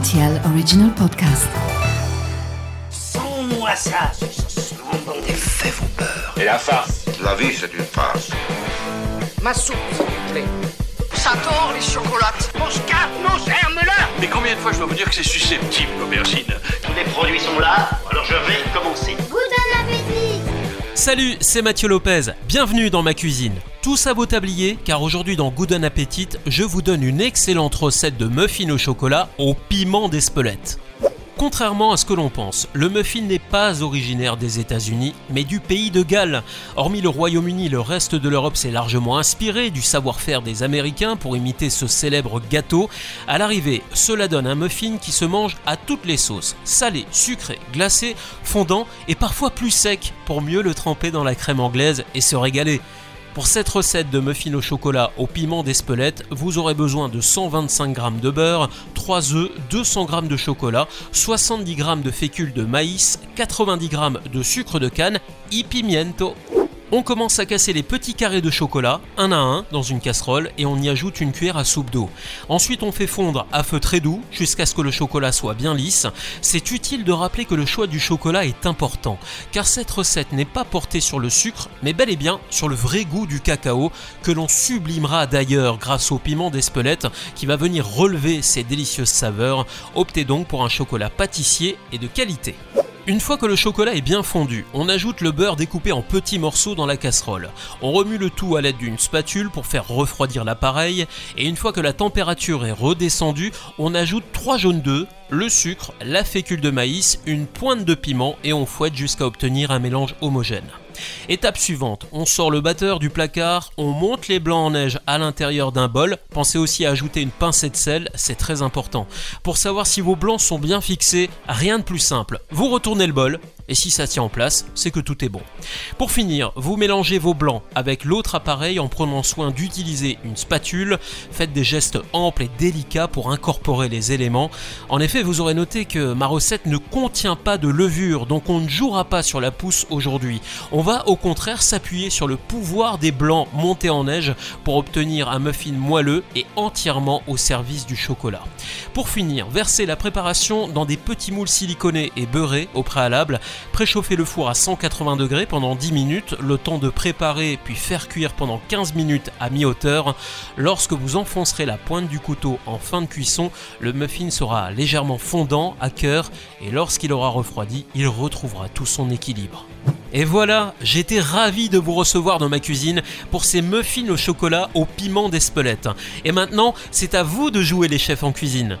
RTL Original Podcast. Sans-moi ça, ce Des faits vos peurs. Et la farce La vie, c'est une farce. Ma soupe, s'il vous plaît. Ça tord les chocolates. Mon scarpe, mon germe-là Mais combien de fois je dois vous dire que c'est susceptible, l'aubergine? Tous les Salut, c'est Mathieu Lopez. Bienvenue dans ma cuisine. Tous à vos tabliers, car aujourd'hui dans Good Appetit, je vous donne une excellente recette de muffins au chocolat au piment d'Espelette. Contrairement à ce que l'on pense, le muffin n'est pas originaire des États-Unis, mais du pays de Galles. Hormis le Royaume-Uni, le reste de l'Europe s'est largement inspiré du savoir-faire des Américains pour imiter ce célèbre gâteau. À l'arrivée, cela donne un muffin qui se mange à toutes les sauces salé, sucré, glacé, fondant et parfois plus sec pour mieux le tremper dans la crème anglaise et se régaler. Pour cette recette de muffin au chocolat au piment d'Espelette, vous aurez besoin de 125 g de beurre, 3 œufs, 200 g de chocolat, 70 g de fécule de maïs, 90 g de sucre de canne y pimiento. On commence à casser les petits carrés de chocolat, un à un, dans une casserole et on y ajoute une cuillère à soupe d'eau. Ensuite, on fait fondre à feu très doux jusqu'à ce que le chocolat soit bien lisse. C'est utile de rappeler que le choix du chocolat est important, car cette recette n'est pas portée sur le sucre, mais bel et bien sur le vrai goût du cacao, que l'on sublimera d'ailleurs grâce au piment d'Espelette qui va venir relever ces délicieuses saveurs. Optez donc pour un chocolat pâtissier et de qualité. Une fois que le chocolat est bien fondu, on ajoute le beurre découpé en petits morceaux dans la casserole. On remue le tout à l'aide d'une spatule pour faire refroidir l'appareil et une fois que la température est redescendue, on ajoute 3 jaunes d'œufs, le sucre, la fécule de maïs, une pointe de piment et on fouette jusqu'à obtenir un mélange homogène. Étape suivante, on sort le batteur du placard, on monte les blancs en neige à l'intérieur d'un bol. Pensez aussi à ajouter une pincée de sel, c'est très important. Pour savoir si vos blancs sont bien fixés, rien de plus simple. Vous retournez le bol, et si ça tient en place, c'est que tout est bon. Pour finir, vous mélangez vos blancs avec l'autre appareil en prenant soin d'utiliser une spatule. Faites des gestes amples et délicats pour incorporer les éléments. En effet, vous aurez noté que ma recette ne contient pas de levure, donc on ne jouera pas sur la pousse aujourd'hui. On va au contraire s'appuyer sur le pouvoir des blancs montés en neige pour obtenir un muffin moelleux et entièrement au service du chocolat. Pour finir, versez la préparation dans des petits moules siliconés et beurrés au préalable. Préchauffez le four à 180 degrés pendant 10 minutes, le temps de préparer puis faire cuire pendant 15 minutes à mi-hauteur. Lorsque vous enfoncerez la pointe du couteau en fin de cuisson, le muffin sera légèrement fondant à cœur et lorsqu'il aura refroidi, il retrouvera tout son équilibre. Et voilà, j'étais ravi de vous recevoir dans ma cuisine pour ces muffins au chocolat au piment d'Espelette. Et maintenant, c'est à vous de jouer les chefs en cuisine.